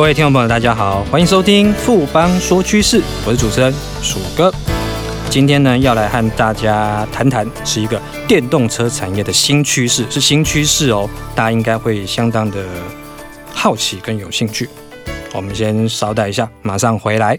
各位听众朋友，大家好，欢迎收听富邦说趋势，我是主持人鼠哥。今天呢，要来和大家谈谈是一个电动车产业的新趋势，是新趋势哦，大家应该会相当的好奇跟有兴趣。我们先稍待一下，马上回来。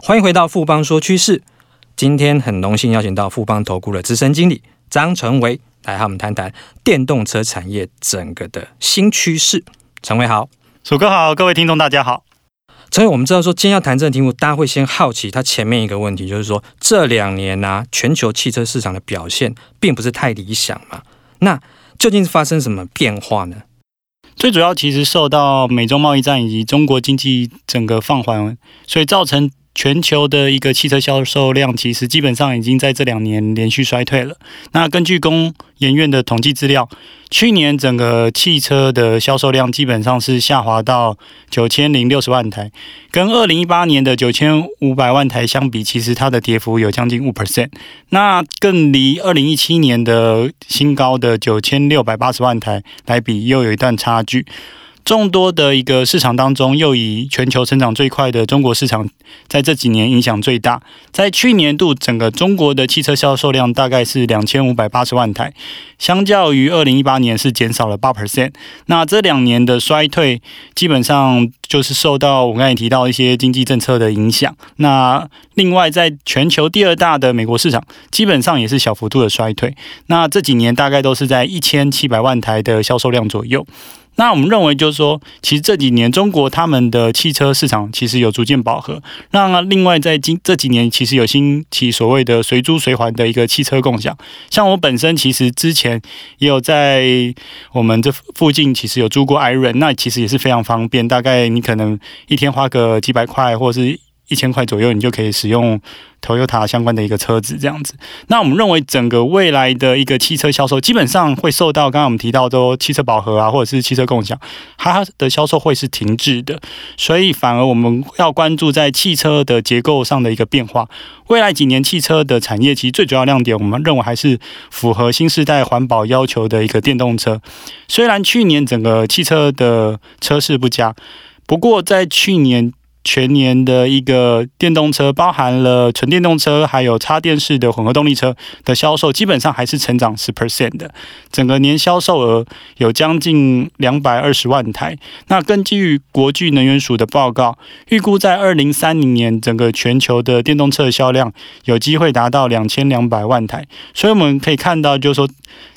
欢迎回到富邦。说趋势，今天很荣幸邀请到富邦投顾的资深经理张成维来和我们谈谈电动车产业整个的新趋势。成维好，楚哥好，各位听众大家好。成维，我们知道说今天要谈这个题目，大家会先好奇它前面一个问题，就是说这两年呢、啊，全球汽车市场的表现并不是太理想嘛？那究竟是发生什么变化呢？最主要其实受到美中贸易战以及中国经济整个放缓，所以造成。全球的一个汽车销售量，其实基本上已经在这两年连续衰退了。那根据工研院的统计资料，去年整个汽车的销售量基本上是下滑到九千零六十万台，跟二零一八年的九千五百万台相比，其实它的跌幅有将近五 percent。那更离二零一七年的新高的九千六百八十万台来比，又有一段差距。众多的一个市场当中，又以全球成长最快的中国市场，在这几年影响最大。在去年度，整个中国的汽车销售量大概是两千五百八十万台，相较于二零一八年是减少了八 percent。那这两年的衰退，基本上就是受到我刚才提到一些经济政策的影响。那另外，在全球第二大的美国市场，基本上也是小幅度的衰退。那这几年大概都是在一千七百万台的销售量左右。那我们认为，就是说，其实这几年中国他们的汽车市场其实有逐渐饱和。那另外，在今这几年，其实有兴起所谓的随租随还的一个汽车共享。像我本身其实之前也有在我们这附近，其实有租过 i r o n 那其实也是非常方便。大概你可能一天花个几百块，或者是。一千块左右，你就可以使用 Toyota 相关的一个车子这样子。那我们认为，整个未来的一个汽车销售，基本上会受到刚刚我们提到的汽车饱和啊，或者是汽车共享，它的销售会是停滞的。所以，反而我们要关注在汽车的结构上的一个变化。未来几年汽车的产业，其实最主要亮点，我们认为还是符合新时代环保要求的一个电动车。虽然去年整个汽车的车市不佳，不过在去年。全年的一个电动车，包含了纯电动车，还有插电式的混合动力车的销售，基本上还是成长十 percent 的。整个年销售额有将近两百二十万台。那根据国际能源署的报告，预估在二零三零年，整个全球的电动车销量有机会达到两千两百万台。所以我们可以看到，就是说，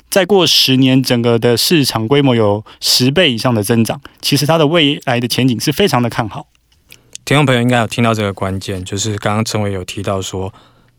再过十年，整个的市场规模有十倍以上的增长。其实它的未来的前景是非常的看好。听众朋友应该有听到这个关键，就是刚刚陈伟有提到说，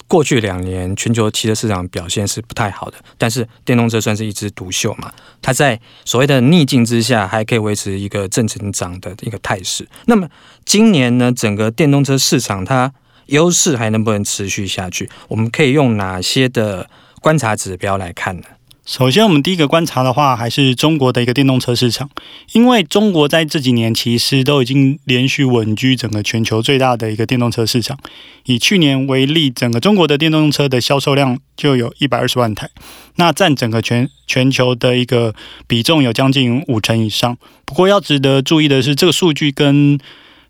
过去两年全球汽车市场表现是不太好的，但是电动车算是一枝独秀嘛，它在所谓的逆境之下还可以维持一个正成长的一个态势。那么今年呢，整个电动车市场它优势还能不能持续下去？我们可以用哪些的观察指标来看呢？首先，我们第一个观察的话，还是中国的一个电动车市场，因为中国在这几年其实都已经连续稳居整个全球最大的一个电动车市场。以去年为例，整个中国的电动车的销售量就有一百二十万台，那占整个全全球的一个比重有将近五成以上。不过要值得注意的是，这个数据跟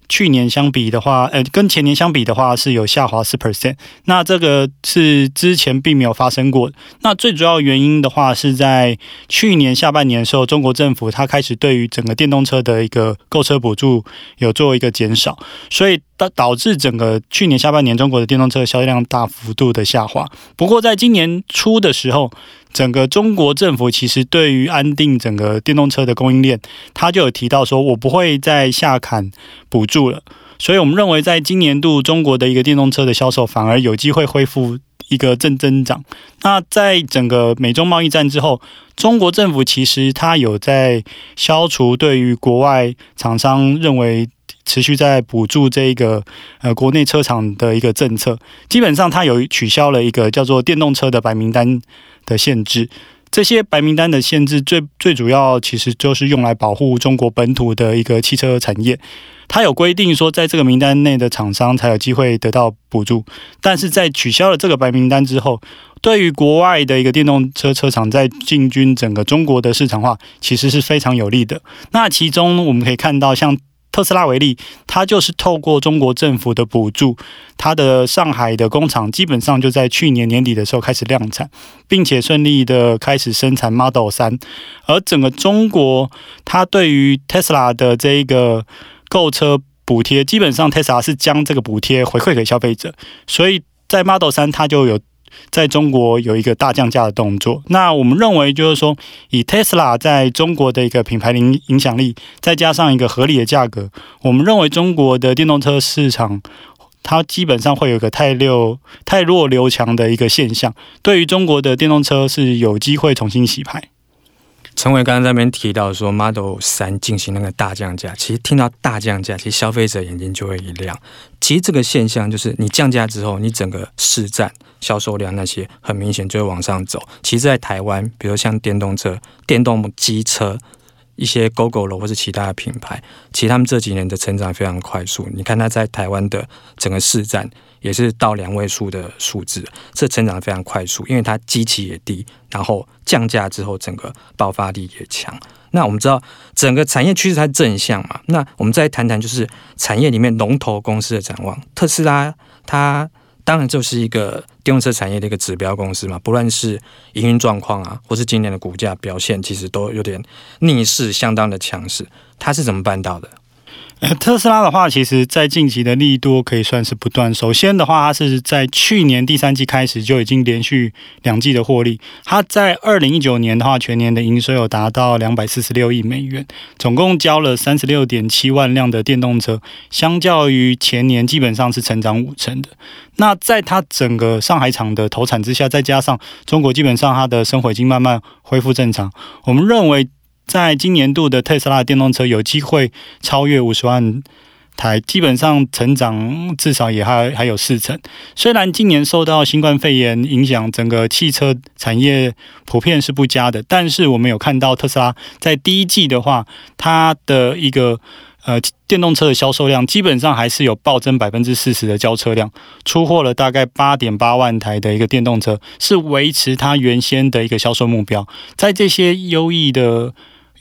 去年相比的话，呃，跟前年相比的话是有下滑四 percent，那这个是之前并没有发生过。那最主要原因的话是在去年下半年的时候，中国政府它开始对于整个电动车的一个购车补助有做一个减少，所以导导致整个去年下半年中国的电动车销量大幅度的下滑。不过在今年初的时候，整个中国政府其实对于安定整个电动车的供应链，他就有提到说，我不会再下砍补助了。所以，我们认为在今年度中国的一个电动车的销售，反而有机会恢复一个正增长。那在整个美中贸易战之后，中国政府其实他有在消除对于国外厂商认为持续在补助这一个呃国内车厂的一个政策。基本上，它有取消了一个叫做电动车的白名单的限制。这些白名单的限制最最主要其实就是用来保护中国本土的一个汽车产业。它有规定说，在这个名单内的厂商才有机会得到补助。但是在取消了这个白名单之后，对于国外的一个电动车车厂在进军整个中国的市场化，其实是非常有利的。那其中我们可以看到，像特斯拉为例，它就是透过中国政府的补助，它的上海的工厂基本上就在去年年底的时候开始量产，并且顺利的开始生产 Model 3。而整个中国，它对于特斯拉的这一个购车补贴，基本上特斯拉是将这个补贴回馈给消费者，所以在 Model 3它就有。在中国有一个大降价的动作，那我们认为就是说，以 Tesla 在中国的一个品牌影影响力，再加上一个合理的价格，我们认为中国的电动车市场，它基本上会有一个太六太弱留强的一个现象，对于中国的电动车是有机会重新洗牌。陈伟刚刚在那边提到说，Model 3进行那个大降价，其实听到大降价，其实消费者眼睛就会一亮。其实这个现象就是，你降价之后，你整个市占、销售量那些，很明显就会往上走。其实，在台湾，比如像电动车、电动机车。一些 Gogoro 或是其他的品牌，其实他们这几年的成长非常快速。你看它在台湾的整个市占也是到两位数的数字，这成长非常快速，因为它基期也低，然后降价之后整个爆发力也强。那我们知道整个产业趋势它正向嘛，那我们再谈谈就是产业里面龙头公司的展望。特斯拉它。当然，就是一个电动车产业的一个指标公司嘛，不论是营运状况啊，或是今年的股价表现，其实都有点逆势，相当的强势。它是怎么办到的？特斯拉的话，其实在近期的利多可以算是不断。首先的话，它是在去年第三季开始就已经连续两季的获利。它在二零一九年的话，全年的营收有达到两百四十六亿美元，总共交了三十六点七万辆的电动车，相较于前年基本上是成长五成的。那在它整个上海厂的投产之下，再加上中国基本上它的生活已经慢慢恢复正常，我们认为。在今年度的特斯拉电动车有机会超越五十万台，基本上成长至少也还还有四成。虽然今年受到新冠肺炎影响，整个汽车产业普遍是不佳的，但是我们有看到特斯拉在第一季的话，它的一个呃电动车的销售量基本上还是有暴增百分之四十的交车量，出货了大概八点八万台的一个电动车，是维持它原先的一个销售目标。在这些优异的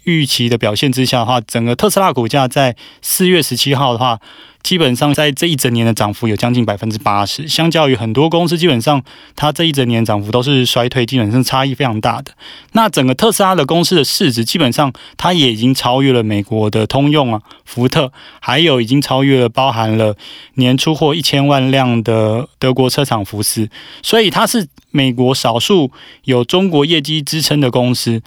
预期的表现之下的话，整个特斯拉股价在四月十七号的话，基本上在这一整年的涨幅有将近百分之八十，相较于很多公司，基本上它这一整年涨幅都是衰退，基本上差异非常大的。那整个特斯拉的公司的市值，基本上它也已经超越了美国的通用啊、福特，还有已经超越了包含了年出货一千万辆的德国车厂福斯，所以它是美国少数有中国业绩支撑的公司。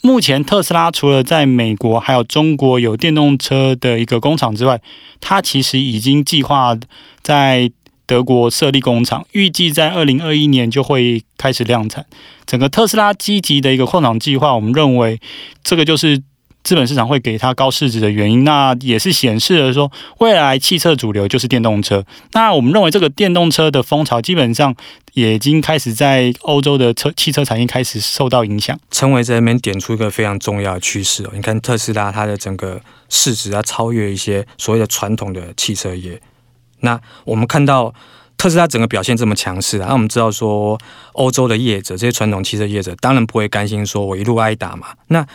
目前特斯拉除了在美国还有中国有电动车的一个工厂之外，它其实已经计划在德国设立工厂，预计在二零二一年就会开始量产。整个特斯拉积极的一个扩厂计划，我们认为这个就是。资本市场会给它高市值的原因，那也是显示了说，未来汽车主流就是电动车。那我们认为这个电动车的风潮，基本上也已经开始在欧洲的车汽车产业开始受到影响。成伟在那边点出一个非常重要的趋势哦，你看特斯拉它的整个市值要超越一些所谓的传统的汽车业。那我们看到特斯拉整个表现这么强势啊，那我们知道说，欧洲的业者这些传统汽车业者当然不会甘心说我一路挨打嘛。那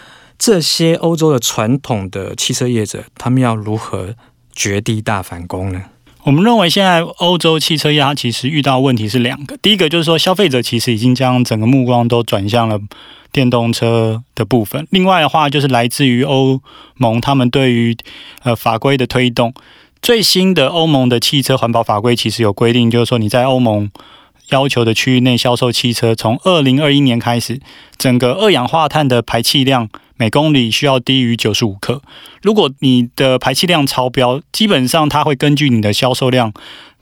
这些欧洲的传统的汽车业者，他们要如何绝地大反攻呢？我们认为现在欧洲汽车业它其实遇到问题是两个，第一个就是说消费者其实已经将整个目光都转向了电动车的部分，另外的话就是来自于欧盟他们对于呃法规的推动，最新的欧盟的汽车环保法规其实有规定，就是说你在欧盟。要求的区域内销售汽车，从二零二一年开始，整个二氧化碳的排气量每公里需要低于九十五克。如果你的排气量超标，基本上它会根据你的销售量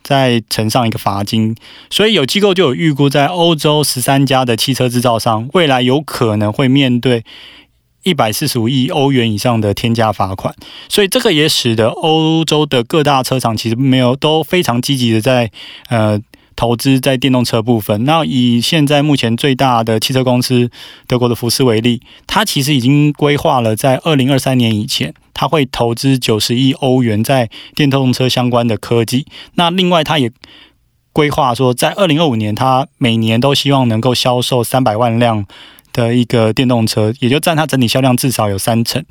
再乘上一个罚金。所以有机构就有预估，在欧洲十三家的汽车制造商未来有可能会面对一百四十五亿欧元以上的天价罚款，所以这个也使得欧洲的各大车厂其实没有都非常积极的在呃投资在电动车部分。那以现在目前最大的汽车公司德国的福斯为例，它其实已经规划了在二零二三年以前，它会投资九十亿欧元在电动车相关的科技。那另外，它也规划说，在二零二五年，它每年都希望能够销售三百万辆。的一个电动车，也就占它整体销量至少有三成。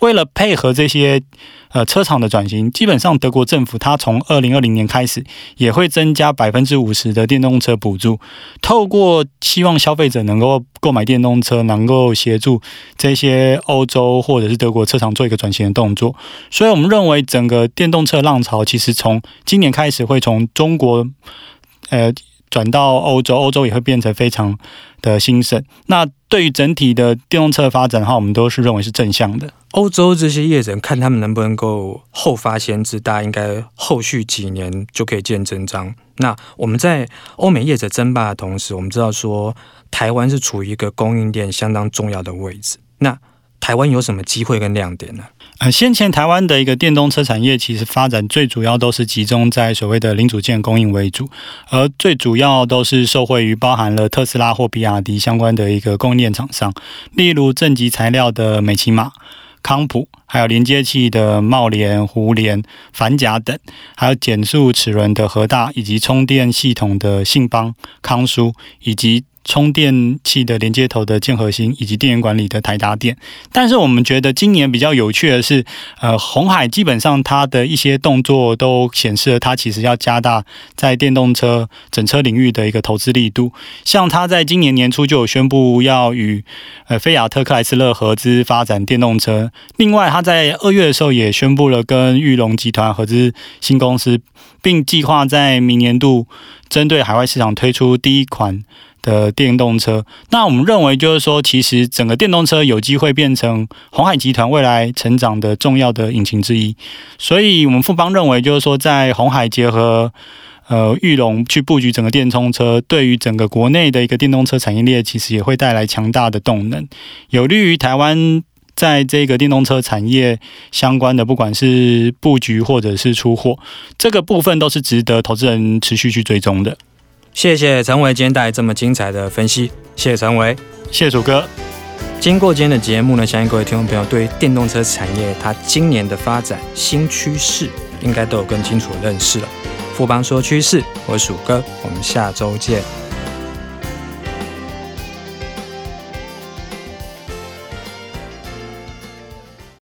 为了配合这些呃车厂的转型，基本上德国政府它从二零二零年开始也会增加百分之五十的电动车补助，透过希望消费者能够购买电动车，能够协助这些欧洲或者是德国车厂做一个转型的动作。所以我们认为整个电动车浪潮其实从今年开始会从中国呃。转到欧洲，欧洲也会变成非常的兴盛。那对于整体的电动车发展的话，我们都是认为是正向的。欧洲这些业者看他们能不能够后发先至，大家应该后续几年就可以见真章。那我们在欧美业者争霸的同时，我们知道说台湾是处于一个供应链相当重要的位置。那台湾有什么机会跟亮点呢？呃，先前台湾的一个电动车产业，其实发展最主要都是集中在所谓的零组件供应为主，而最主要都是受惠于包含了特斯拉或比亚迪相关的一个供应链厂商，例如正极材料的美琪玛、康普，还有连接器的茂联、胡连、反甲等，还有减速齿轮的和大，以及充电系统的信邦、康舒，以及。充电器的连接头的建核心，以及电源管理的台达电，但是我们觉得今年比较有趣的是，呃，红海基本上它的一些动作都显示了它其实要加大在电动车整车领域的一个投资力度。像它在今年年初就有宣布要与呃菲亚特克莱斯勒合资发展电动车，另外它在二月的时候也宣布了跟裕隆集团合资新公司，并计划在明年度针对海外市场推出第一款。的电动车，那我们认为就是说，其实整个电动车有机会变成鸿海集团未来成长的重要的引擎之一。所以，我们富邦认为就是说，在鸿海结合呃裕隆去布局整个电动车，对于整个国内的一个电动车产业链，其实也会带来强大的动能，有利于台湾在这个电动车产业相关的，不管是布局或者是出货，这个部分都是值得投资人持续去追踪的。谢谢陈维今天带来这么精彩的分析，谢谢陈维，谢谢鼠哥。经过今天的节目呢，相信各位听众朋友对于电动车产业它今年的发展新趋势，应该都有更清楚的认识了。富邦说趋势，我是鼠哥，我们下周见。